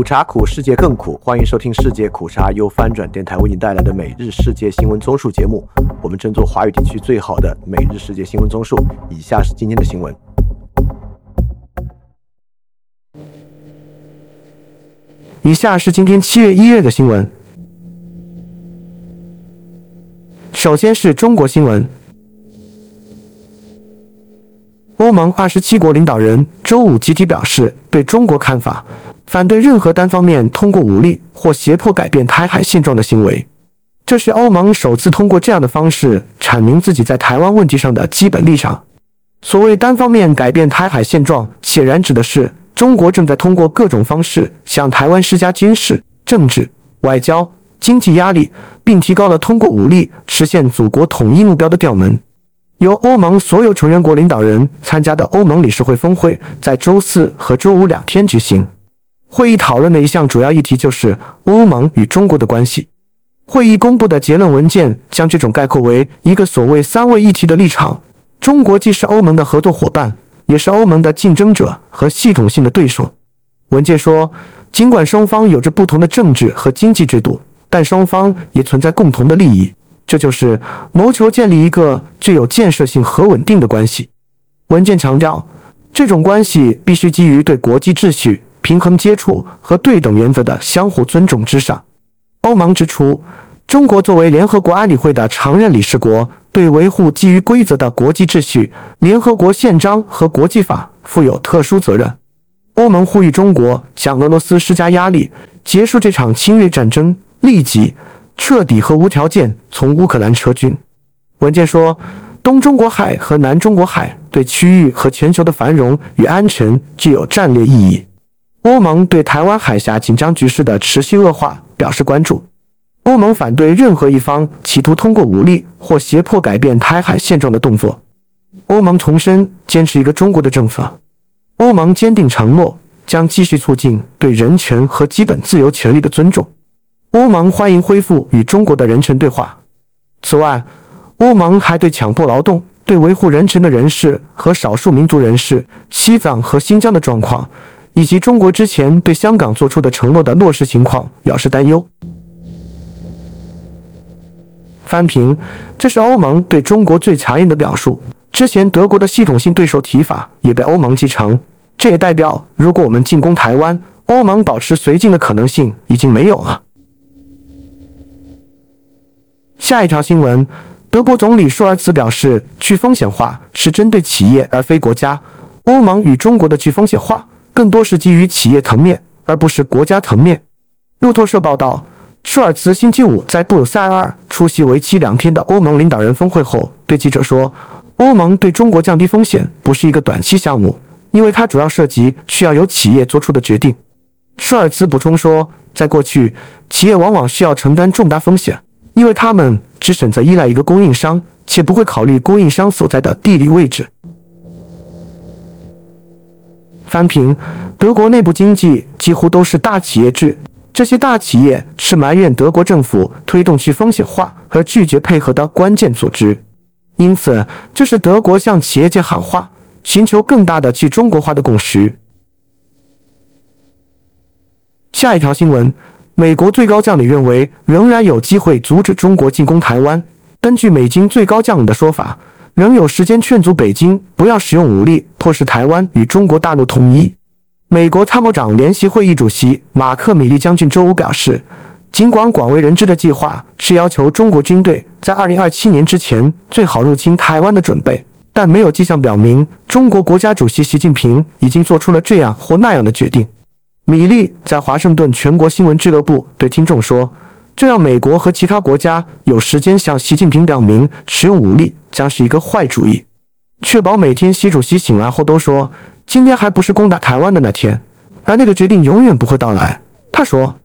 苦茶苦，世界更苦。欢迎收听世界苦茶由翻转电台为您带来的每日世界新闻综述节目。我们争做华语地区最好的每日世界新闻综述。以下是今天的新闻。以下是今天七月一日的新闻。首先是中国新闻。欧盟二十七国领导人周五集体表示对中国看法，反对任何单方面通过武力或胁迫改变台海现状的行为。这是欧盟首次通过这样的方式阐明自己在台湾问题上的基本立场。所谓单方面改变台海现状，显然指的是中国正在通过各种方式向台湾施加军事、政治、外交、经济压力，并提高了通过武力实现祖国统一目标的调门。由欧盟所有成员国领导人参加的欧盟理事会峰会在周四和周五两天举行。会议讨论的一项主要议题就是欧盟与中国的关系。会议公布的结论文件将这种概括为一个所谓“三位一体”的立场：中国既是欧盟的合作伙伴，也是欧盟的竞争者和系统性的对手。文件说，尽管双方有着不同的政治和经济制度，但双方也存在共同的利益。这就是谋求建立一个具有建设性和稳定的关系。文件强调，这种关系必须基于对国际秩序、平衡接触和对等原则的相互尊重之上。欧盟指出，中国作为联合国安理会的常任理事国，对维护基于规则的国际秩序、联合国宪章和国际法负有特殊责任。欧盟呼吁中国向俄罗斯施加压力，结束这场侵略战争，立即。彻底和无条件从乌克兰撤军。文件说，东中国海和南中国海对区域和全球的繁荣与安全具有战略意义。欧盟对台湾海峡紧张局势的持续恶化表示关注。欧盟反对任何一方企图通过武力或胁迫改变台海现状的动作。欧盟重申坚持一个中国的政策。欧盟坚定承诺将继续促进对人权和基本自由权利的尊重。欧盟欢迎恢复与中国的人权对话。此外，欧盟还对强迫劳动、对维护人权的人士和少数民族人士、西藏和新疆的状况，以及中国之前对香港做出的承诺的落实情况表示担忧。翻评：这是欧盟对中国最强硬的表述。之前德国的系统性对手提法也被欧盟继承。这也代表，如果我们进攻台湾，欧盟保持绥靖的可能性已经没有了。下一条新闻，德国总理舒尔茨表示，去风险化是针对企业而非国家。欧盟与中国的去风险化更多是基于企业层面，而不是国家层面。路透社报道，舒尔茨星期五在布鲁塞尔出席为期两天的欧盟领导人峰会后，对记者说：“欧盟对中国降低风险不是一个短期项目，因为它主要涉及需要由企业做出的决定。”舒尔茨补充说：“在过去，企业往往需要承担重大风险。”因为他们只选择依赖一个供应商，且不会考虑供应商所在的地理位置。翻评：德国内部经济几乎都是大企业制，这些大企业是埋怨德国政府推动去风险化和拒绝配合的关键组织。因此，这是德国向企业界喊话，寻求更大的去中国化的共识。下一条新闻。美国最高将领认为，仍然有机会阻止中国进攻台湾。根据美军最高将领的说法，仍有时间劝阻北京不要使用武力迫使台湾与中国大陆统一。美国参谋长联席会议主席马克·米利将军周五表示，尽管广为人知的计划是要求中国军队在2027年之前最好入侵台湾的准备，但没有迹象表明中国国家主席习近平已经做出了这样或那样的决定。米利在华盛顿全国新闻俱乐部对听众说：“这让美国和其他国家有时间向习近平表明，使用武力将是一个坏主意。确保每天习主席醒来后都说今天还不是攻打台湾的那天，而那个决定永远不会到来。”他说。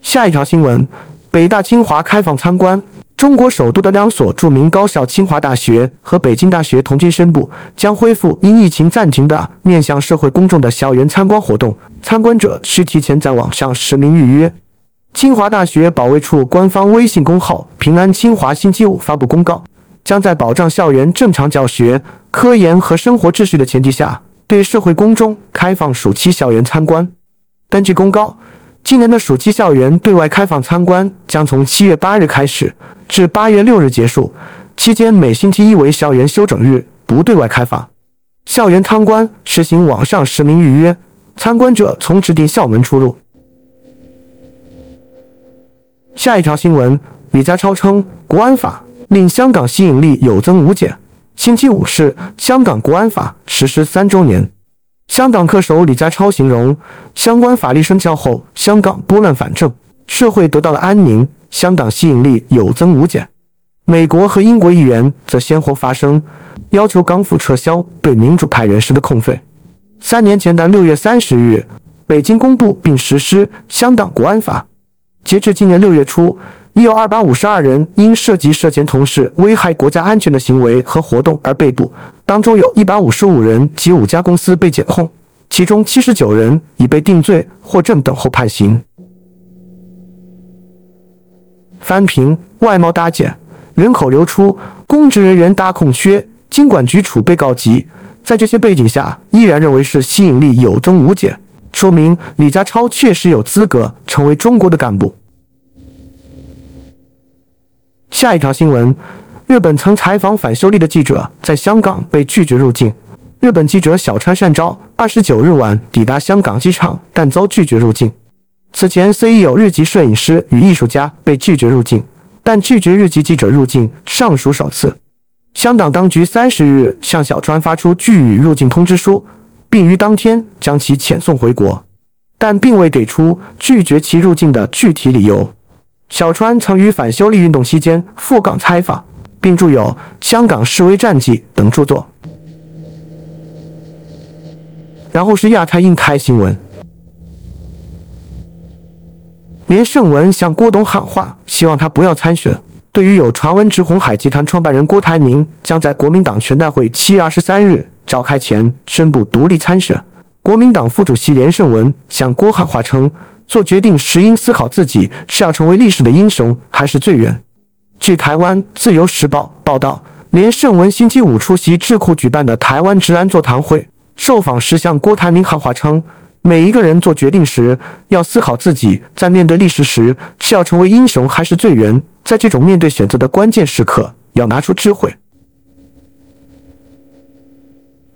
下一条新闻：北大、清华开放参观。中国首都的两所著名高校清华大学和北京大学同期宣布，将恢复因疫情暂停的面向社会公众的校园参观活动。参观者需提前在网上实名预约。清华大学保卫处官方微信公号“平安清华”星期五发布公告，将在保障校园正常教学、科研和生活秩序的前提下，对社会公众开放暑期校园参观。根据公告，今年的暑期校园对外开放参观将从七月八日开始，至八月六日结束，期间每星期一为校园休整日，不对外开放。校园参观实行网上实名预约，参观者从指定校门出入。下一条新闻，李家超称国安法令香港吸引力有增无减。星期五是香港国安法实施三周年，香港特首李家超形容相关法律生效后，香港拨乱反正，社会得到了安宁，香港吸引力有增无减。美国和英国议员则先后发声，要求港府撤销对民主派人士的控费。三年前的六月三十日，北京公布并实施香港国安法。截至今年六月初，已有二百五十二人因涉及涉嫌从事危害国家安全的行为和活动而被捕，当中有一百五十五人及五家公司被检控，其中七十九人已被定罪或正等候判刑。翻平外贸大减，人口流出，公职人员大空缺，经管局储备告急，在这些背景下，依然认为是吸引力有增无减。说明李家超确实有资格成为中国的干部。下一条新闻：日本曾采访反修例的记者在香港被拒绝入境。日本记者小川善昭二十九日晚抵达香港机场，但遭拒绝入境。此前虽已有日籍摄影师与艺术家被拒绝入境，但拒绝日籍记者入境尚属首次。香港当局三十日向小川发出拒予入境通知书。并于当天将其遣送回国，但并未给出拒绝其入境的具体理由。小川曾于反修例运动期间赴港采访，并著有《香港示威战记》等著作。然后是亚太印太新闻，连胜文向郭董喊话，希望他不要参选。对于有传闻指红海集团创办人郭台铭将在国民党全代会七月二十三日。召开前宣布独立参选，国民党副主席连胜文向郭喊话称：“做决定时应思考自己是要成为历史的英雄还是罪人。”据台湾自由时报报道，连胜文星期五出席智库举办的台湾治安座谈会，受访时向郭台铭喊话称：“每一个人做决定时，要思考自己在面对历史时是要成为英雄还是罪人，在这种面对选择的关键时刻，要拿出智慧。”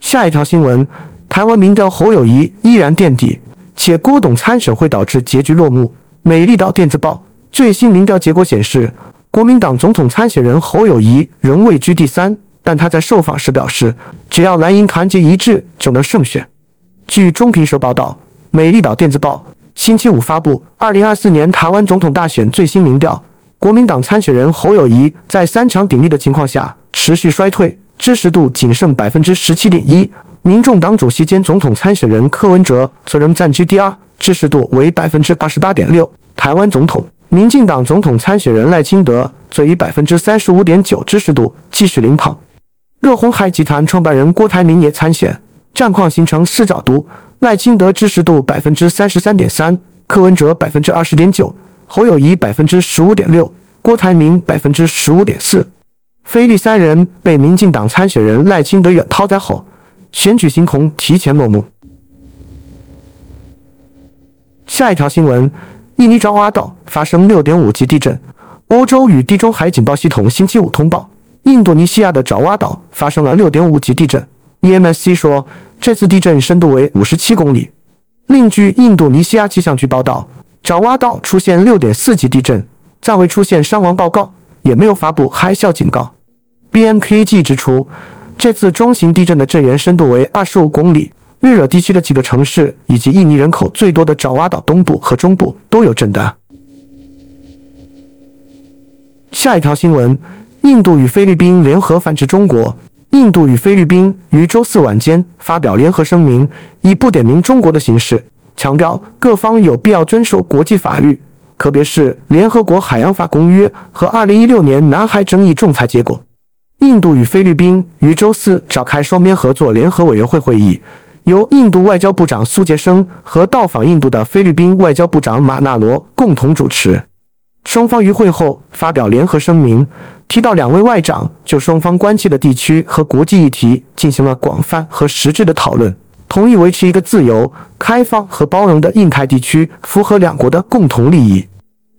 下一条新闻：台湾民调侯友谊依然垫底，且郭董参选会导致结局落幕。美丽岛电子报最新民调结果显示，国民党总统参选人侯友谊仍位居第三，但他在受访时表示，只要蓝营团结一致，就能胜选。据中评社报道，美丽岛电子报星期五发布二零二四年台湾总统大选最新民调，国民党参选人侯友谊在三强鼎立的情况下持续衰退。支持度仅剩百分之十七点一，民众党主席兼总统参选人柯文哲则仍占据第二，支持度为百分之八十八点六。台湾总统、民进党总统参选人赖清德则以百分之三十五点九支持度继续领跑。热红海集团创办人郭台铭也参选，战况形成四角图：赖清德支持度百分之三十三点三，柯文哲百分之二十点九，侯友谊百分之十五点六，郭台铭百分之十五点四。菲利三人被民进党参选人赖清德远抛在后，选举星空提前落幕。下一条新闻：印尼爪哇岛发生六点五级地震。欧洲与地中海警报系统星期五通报，印度尼西亚的爪哇岛发生了六点五级地震。EMSC 说，这次地震深度为五十七公里。另据印度尼西亚气象局报道，爪哇岛出现六点四级地震，暂未出现伤亡报告。也没有发布海啸警告。BMKG 指出，这次中型地震的震源深度为二十五公里，日惹地区的几个城市以及印尼人口最多的爪哇岛东部和中部都有震的。下一条新闻：印度与菲律宾联合反制中国。印度与菲律宾于周四晚间发表联合声明，以不点名中国的形式，强调各方有必要遵守国际法律。特别是联合国海洋法公约和二零一六年南海争议仲裁结果。印度与菲律宾于周四召开双边合作联合委员会会议，由印度外交部长苏杰生和到访印度的菲律宾外交部长马纳罗共同主持。双方于会后发表联合声明，提到两位外长就双方关切的地区和国际议题进行了广泛和实质的讨论。同意维持一个自由、开放和包容的印太地区，符合两国的共同利益。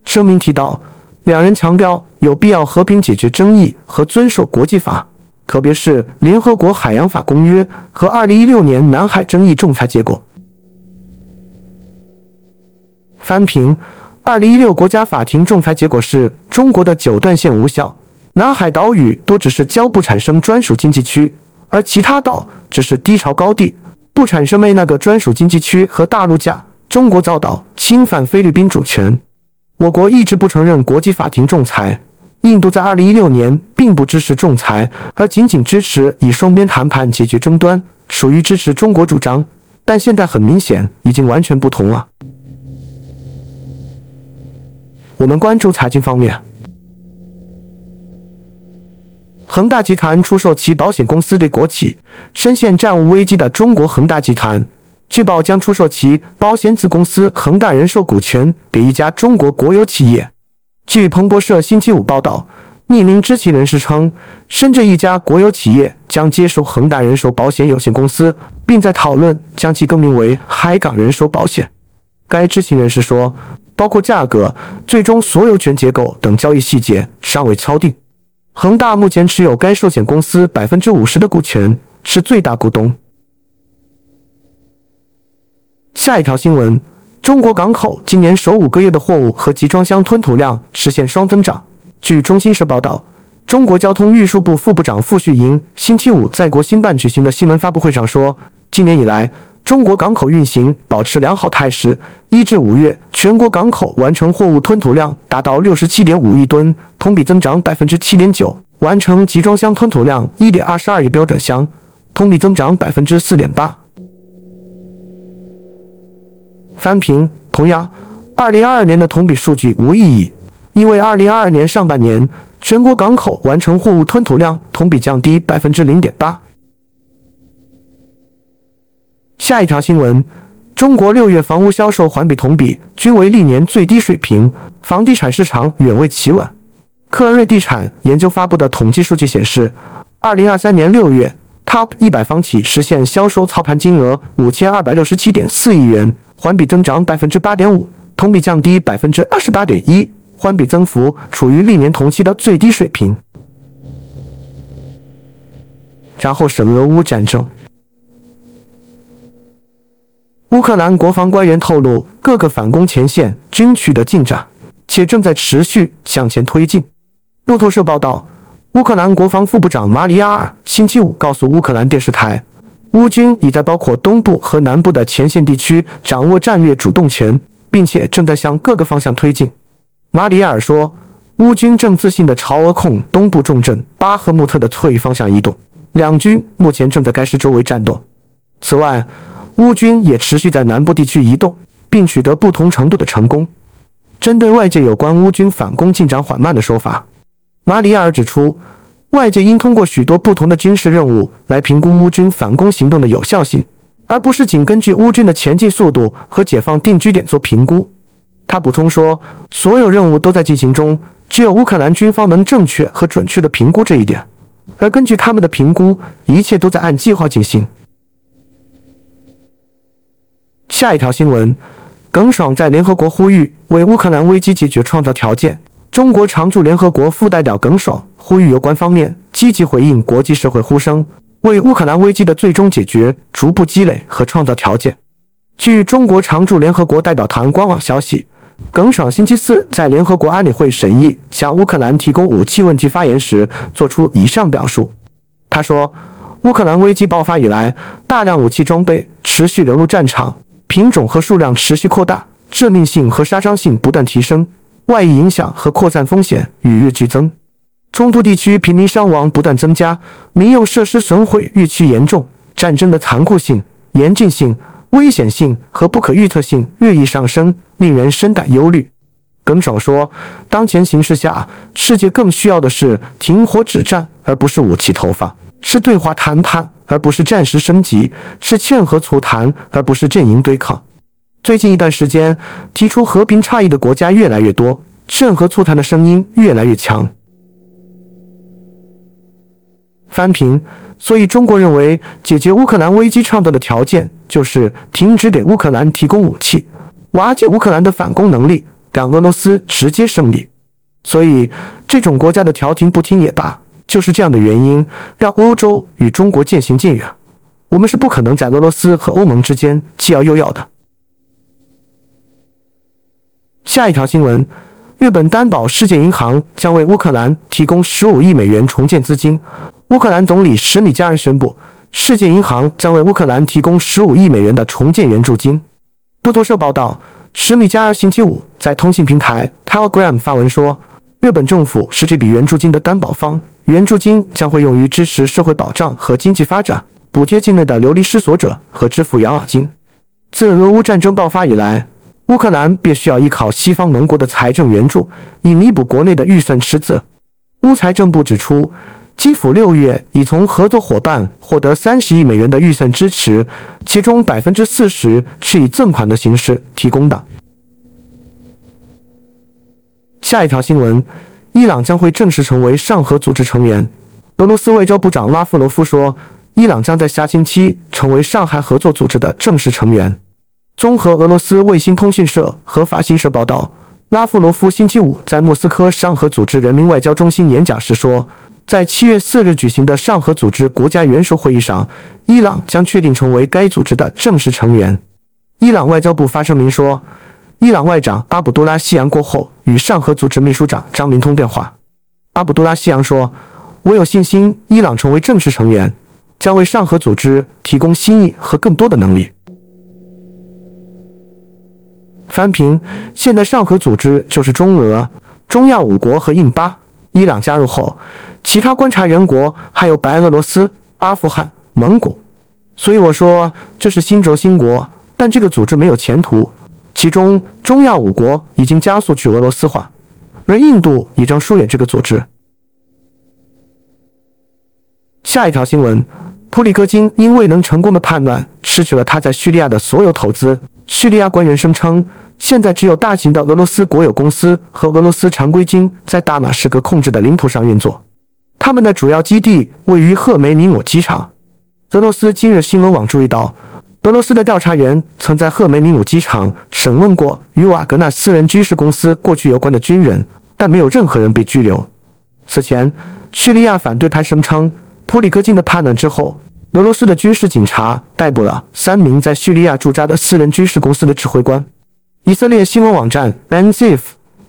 声明提到，两人强调有必要和平解决争议和遵守国际法，特别是联合国海洋法公约和2016年南海争议仲裁结果。翻评：二零一六国家法庭仲裁结果是中国的九段线无效，南海岛屿多只是礁不产生专属经济区，而其他岛只是低潮高地，不产生为那个专属经济区和大陆架。中国遭到侵犯菲律宾主权，我国一直不承认国际法庭仲裁。印度在二零一六年并不支持仲裁，而仅仅支持以双边谈判解决争端，属于支持中国主张。但现在很明显，已经完全不同了。我们关注财经方面，恒大集团出售其保险公司对国企，深陷债务危机的中国恒大集团，据报将出售其保险子公司恒大人寿股权给一家中国国有企业。据彭博社星期五报道，匿名知情人士称，深圳一家国有企业将接收恒大人寿保险有限公司，并在讨论将其更名为海港人寿保险。该知情人士说。包括价格、最终所有权结构等交易细节尚未敲定。恒大目前持有该寿险公司百分之五十的股权，是最大股东。下一条新闻：中国港口今年首五个月的货物和集装箱吞吐量实现双增长。据中新社报道，中国交通运输部副部长傅旭莹星期五在国新办举行的新闻发布会上说，今年以来。中国港口运行保持良好态势，一至五月，全国港口完成货物吞吐量达到六十七点五亿吨，同比增长百分之七点九；完成集装箱吞吐量一点二十二亿标准箱，同比增长百分之四点八。翻平，同样，二零二二年的同比数据无意义，因为二零二二年上半年全国港口完成货物吞吐量同比降低百分之零点八。下一条新闻：中国六月房屋销售环比同比均为历年最低水平，房地产市场远未企稳。克恩瑞地产研究发布的统计数据显示，二零二三年六月，Top 一百房企实现销售操盘金额五千二百六十七点四亿元，环比增长百分之八点五，同比降低百分之二十八点一，环比增幅处于历年同期的最低水平。然后是俄乌战争。乌克兰国防官员透露，各个反攻前线均取得进展，且正在持续向前推进。路透社报道，乌克兰国防副部长马里亚尔星期五告诉乌克兰电视台，乌军已在包括东部和南部的前线地区掌握战略主动权，并且正在向各个方向推进。马里亚尔说，乌军正自信地朝俄控东部重镇巴赫穆特的侧翼方向移动，两军目前正在该市周围战斗。此外，乌军也持续在南部地区移动，并取得不同程度的成功。针对外界有关乌军反攻进展缓慢的说法，马里亚尔指出，外界应通过许多不同的军事任务来评估乌军反攻行动的有效性，而不是仅根据乌军的前进速度和解放定居点做评估。他补充说，所有任务都在进行中，只有乌克兰军方能正确和准确地评估这一点，而根据他们的评估，一切都在按计划进行。下一条新闻，耿爽在联合国呼吁为乌克兰危机解决创造条件。中国常驻联合国副代表耿爽呼吁有关方面积极回应国际社会呼声，为乌克兰危机的最终解决逐步积累和创造条件。据中国常驻联合国代表团官网消息，耿爽星期四在联合国安理会审议向乌克兰提供武器问题发言时作出以上表述。他说，乌克兰危机爆发以来，大量武器装备持续流入战场。品种和数量持续扩大，致命性和杀伤性不断提升，外溢影响和扩散风险与日俱增。冲突地区平民伤亡不断增加，民用设施损毁日趋严重，战争的残酷性、严峻性、危险性和不可预测性日益上升，令人深感忧虑。耿爽说：“当前形势下，世界更需要的是停火止战，而不是武器投放；是对话谈判。”而不是战时升级，是劝和促谈，而不是阵营对抗。最近一段时间，提出和平倡议的国家越来越多，劝和促谈的声音越来越强。翻评：所以中国认为解决乌克兰危机创造的条件就是停止给乌克兰提供武器，瓦解乌克兰的反攻能力，让俄罗斯直接胜利。所以这种国家的调停不听也罢，就是这样的原因，让欧洲与中国渐行渐远。我们是不可能在俄罗斯和欧盟之间既要又要的。下一条新闻。日本担保世界银行将为乌克兰提供十五亿美元重建资金。乌克兰总理什米加尔宣布，世界银行将为乌克兰提供十五亿美元的重建援助金。路透社报道，什米加尔星期五在通信平台 Telegram 发文说，日本政府是这笔援助金的担保方，援助金将会用于支持社会保障和经济发展，补贴境内的流离失所者和支付养老金。自俄乌战争爆发以来。乌克兰便需要依靠西方盟国的财政援助，以弥补国内的预算赤字。乌财政部指出，基辅六月已从合作伙伴获得三十亿美元的预算支持，其中百分之四十是以赠款的形式提供的。下一条新闻：伊朗将会正式成为上合组织成员。俄罗斯外交部长拉夫罗夫说，伊朗将在下星期成为上海合作组织的正式成员。综合俄罗斯卫星通讯社和法新社报道，拉夫罗夫星期五在莫斯科上合组织人民外交中心演讲时说，在七月四日举行的上合组织国家元首会议上，伊朗将确定成为该组织的正式成员。伊朗外交部发声明说，伊朗外长阿卜杜拉希扬过后与上合组织秘书长张明通电话。阿卜杜拉希扬说：“我有信心，伊朗成为正式成员，将为上合组织提供新意和更多的能力。”翻平，现在上合组织就是中俄、中亚五国和印巴。伊朗加入后，其他观察员国还有白俄罗斯、阿富汗、蒙古。所以我说这是新轴心国，但这个组织没有前途。其中中亚五国已经加速去俄罗斯化，而印度已将疏远这个组织。下一条新闻：普里戈金因未能成功的叛乱，失去了他在叙利亚的所有投资。叙利亚官员声称。现在只有大型的俄罗斯国有公司和俄罗斯常规军在大马士革控制的领土上运作，他们的主要基地位于赫梅尼姆机场。俄罗斯今日新闻网注意到，俄罗斯的调查员曾在赫梅尼姆机场审问过与瓦格纳私人军事公司过去有关的军人，但没有任何人被拘留。此前，叙利亚反对派声称，普里戈金的叛乱之后，俄罗斯的军事警察逮捕了三名在叙利亚驻扎的私人军事公司的指挥官。以色列新闻网站 Benzif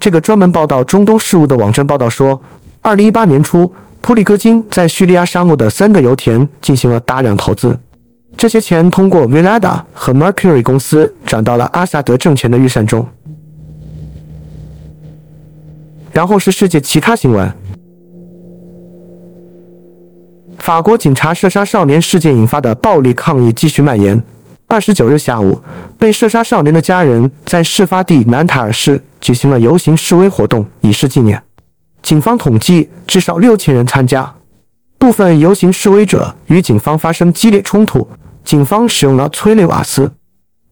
这个专门报道中东事务的网站报道说，二零一八年初，普里戈金在叙利亚沙漠的三个油田进行了大量投资，这些钱通过 Vilada 和 Mercury 公司转到了阿萨德政权的预算中。然后是世界其他新闻：法国警察射杀少年事件引发的暴力抗议继续蔓延。二十九日下午，被射杀少年的家人在事发地南塔尔市举行了游行示威活动，以示纪念。警方统计至少六千人参加，部分游行示威者与警方发生激烈冲突，警方使用了催泪瓦斯。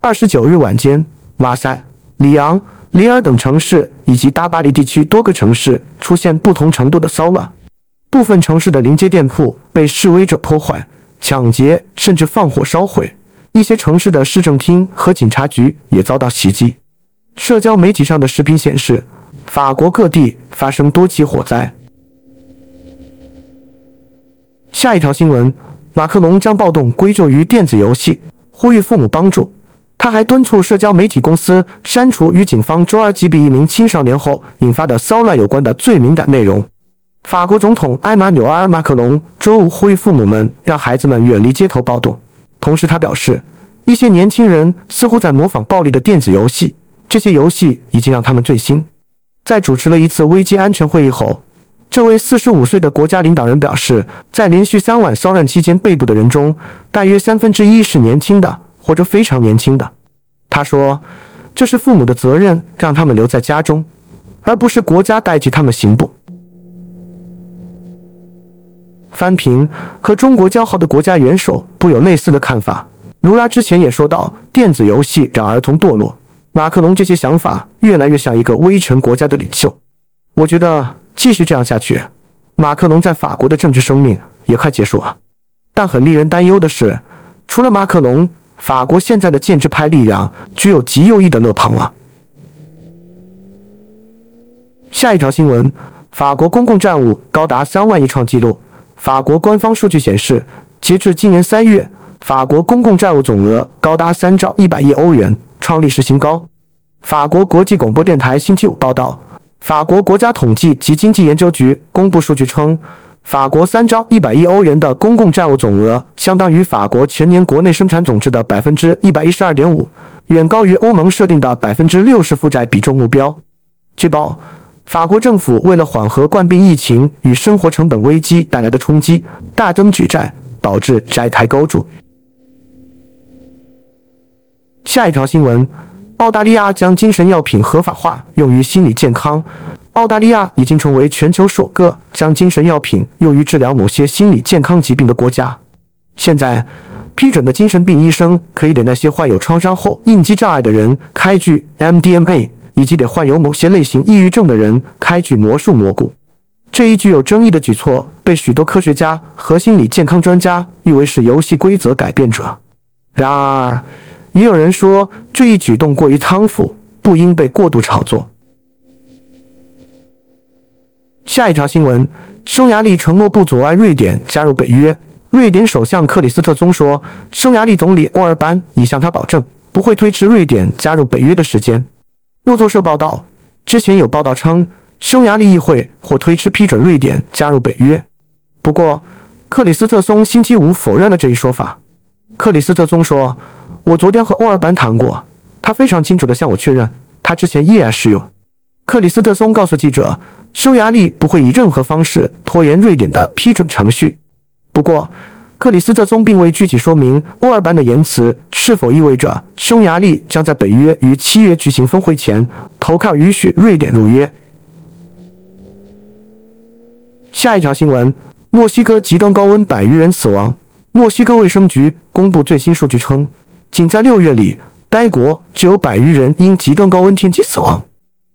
二十九日晚间，马赛、里昂、里尔等城市以及大巴黎地区多个城市出现不同程度的骚乱，部分城市的临街店铺被示威者破坏、抢劫，甚至放火烧毁。一些城市的市政厅和警察局也遭到袭击。社交媒体上的视频显示，法国各地发生多起火灾。下一条新闻：马克龙将暴动归咎于电子游戏，呼吁父母帮助。他还敦促社交媒体公司删除与警方周二击毙一名青少年后引发的骚乱有关的最敏感内容。法国总统埃马纽埃尔·马克龙周五呼吁父母们让孩子们远离街头暴动。同时，他表示，一些年轻人似乎在模仿暴力的电子游戏，这些游戏已经让他们醉心。在主持了一次危机安全会议后，这位45岁的国家领导人表示，在连续三晚骚乱期间被捕的人中，大约三分之一是年轻的或者非常年轻的。他说：“这是父母的责任，让他们留在家中，而不是国家代替他们行捕。”翻平和中国交好的国家元首不有类似的看法。卢拉之前也说到，电子游戏让儿童堕落。马克龙这些想法越来越像一个威权国家的领袖。我觉得继续这样下去，马克龙在法国的政治生命也快结束了。但很令人担忧的是，除了马克龙，法国现在的建制派力量具有极右翼的勒庞了。下一条新闻：法国公共债务高达三万亿创纪录。法国官方数据显示，截至今年三月，法国公共债务总额高达三兆一百亿欧元，创历史新高。法国国际广播电台星期五报道，法国国家统计及经济研究局公布数据称，法国三兆一百亿欧元的公共债务总额，相当于法国全年国内生产总值的百分之一百一十二点五，远高于欧盟设定的百分之六十负债比重目标。据报。法国政府为了缓和冠病疫情与生活成本危机带来的冲击，大增举债，导致债台高筑。下一条新闻：澳大利亚将精神药品合法化，用于心理健康。澳大利亚已经成为全球首个将精神药品用于治疗某些心理健康疾病的国家。现在，批准的精神病医生可以给那些患有创伤后应激障碍的人开具 MDMA。以及给患有某些类型抑郁症的人开具魔术蘑菇，这一具有争议的举措被许多科学家和心理健康专家誉为是游戏规则改变者。然而，也有人说这一举动过于仓促，不应被过度炒作。下一条新闻：匈牙利承诺不阻碍瑞典加入北约。瑞典首相克里斯特松说，匈牙利总理欧尔班已向他保证，不会推迟瑞典加入北约的时间。路透社报道，之前有报道称，匈牙利议会或推迟批准瑞典加入北约。不过，克里斯特松星期五否认了这一说法。克里斯特松说：“我昨天和欧尔班谈过，他非常清楚地向我确认，他之前依然适用。”克里斯特松告诉记者，匈牙利不会以任何方式拖延瑞典的批准程序。不过，克里斯特松并未具体说明欧尔班的言辞是否意味着匈牙利将在北约于七月举行峰会前投票允许瑞典入约。下一条新闻：墨西哥极端高温，百余人死亡。墨西哥卫生局公布最新数据称，仅在六月里，该国就有百余人因极端高温天气死亡。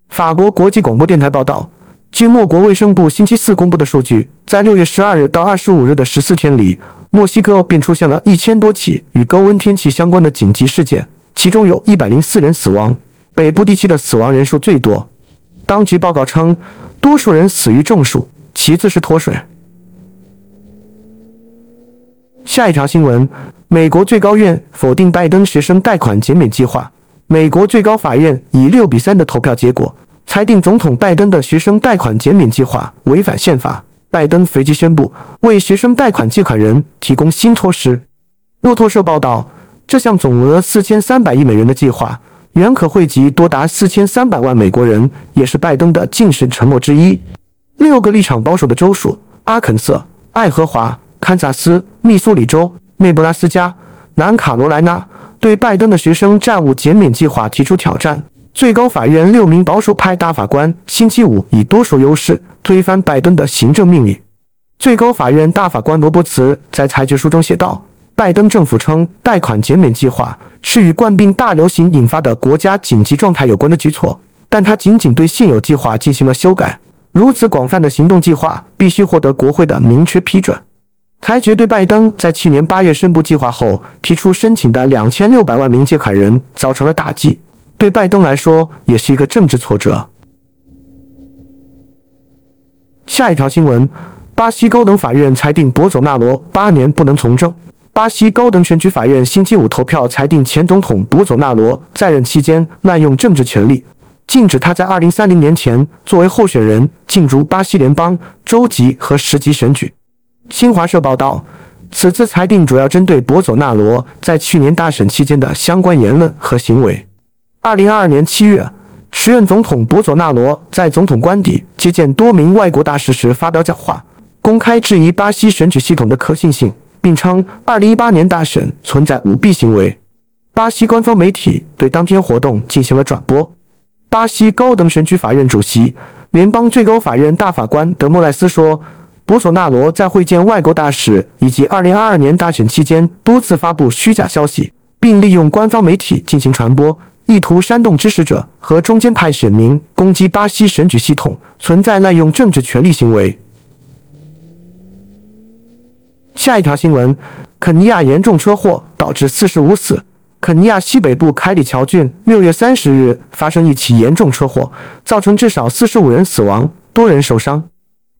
法国国际广播电台报道。据莫国卫生部星期四公布的数据，在六月十二日到二十五日的十四天里，墨西哥便出现了一千多起与高温天气相关的紧急事件，其中有一百零四人死亡。北部地区的死亡人数最多。当局报告称，多数人死于中暑，其次是脱水。下一条新闻：美国最高院否定拜登学生贷款减免计划。美国最高法院以六比三的投票结果。裁定总统拜登的学生贷款减免计划违反宪法。拜登随即宣布为学生贷款借款人提供新措施。路透社报道，这项总额四千三百亿美元的计划原可惠及多达四千三百万美国人，也是拜登的竞选承诺之一。六个立场保守的州属——阿肯色、爱荷华、堪萨斯、密苏里州、内布拉斯加、南卡罗来纳，对拜登的学生债务减免计划提出挑战。最高法院六名保守派大法官星期五以多数优势推翻拜登的行政命令。最高法院大法官罗伯茨在裁决书中写道：“拜登政府称贷款减免计划是与冠病大流行引发的国家紧急状态有关的举措，但他仅仅对现有计划进行了修改。如此广泛的行动计划必须获得国会的明确批准。”裁决对拜登在去年八月宣布计划后提出申请的两千六百万名借款人造成了打击。对拜登来说，也是一个政治挫折。下一条新闻：巴西高等法院裁定博佐纳罗八年不能从政。巴西高等选举法院星期五投票裁定前总统博佐纳罗在任期间滥用政治权力，禁止他在二零三零年前作为候选人进入巴西联邦、州级和十级选举。新华社报道，此次裁定主要针对博佐纳罗在去年大选期间的相关言论和行为。二零二二年七月，时任总统博佐纳罗在总统官邸接见多名外国大使时发表讲话，公开质疑巴西选举系统的可信性，并称二零一八年大选存在舞弊行为。巴西官方媒体对当天活动进行了转播。巴西高等选举法院主席、联邦最高法院大法官德莫赖斯说，博索纳罗在会见外国大使以及二零二二年大选期间多次发布虚假消息，并利用官方媒体进行传播。意图煽动支持者和中间派选民攻击巴西选举系统，存在滥用政治权力行为。下一条新闻：肯尼亚严重车祸导致四十五死。肯尼亚西北部凯里乔郡六月三十日发生一起严重车祸，造成至少四十五人死亡，多人受伤。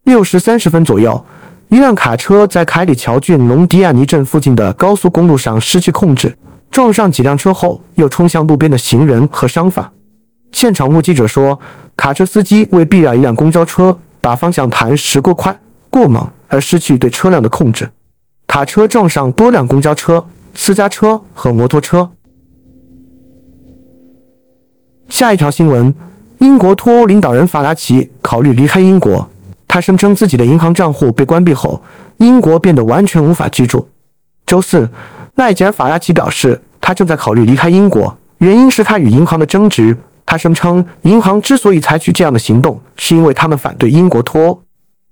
六时三十分左右，一辆卡车在凯里乔郡隆迪亚尼镇附近的高速公路上失去控制，撞上几辆车后又冲向路边的行人和商贩。现场目击者说，卡车司机为避让一辆公交车把方向盘驶过快、过猛而失去对车辆的控制，卡车撞上多辆公交车。私家车和摩托车。下一条新闻：英国脱欧领导人法拉奇考虑离开英国。他声称自己的银行账户被关闭后，英国变得完全无法居住。周四，赖杰尔·法拉奇表示，他正在考虑离开英国，原因是他与银行的争执。他声称，银行之所以采取这样的行动，是因为他们反对英国脱欧。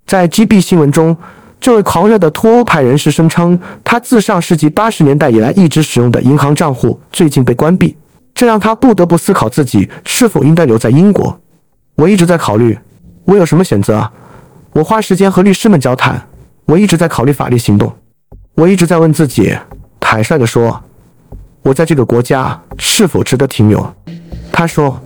在 GB 新闻中。这位狂热的脱欧派人士声称，他自上世纪八十年代以来一直使用的银行账户最近被关闭，这让他不得不思考自己是否应该留在英国。我一直在考虑，我有什么选择？我花时间和律师们交谈，我一直在考虑法律行动，我一直在问自己，坦率地说，我在这个国家是否值得停留？他说。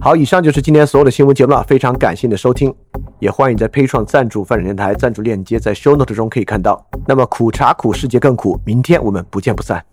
好，以上就是今天所有的新闻节目了，非常感谢你的收听，也欢迎在 Pay 创赞助范展电台赞助链接在 Show Note 中可以看到。那么苦茶苦，世界更苦，明天我们不见不散。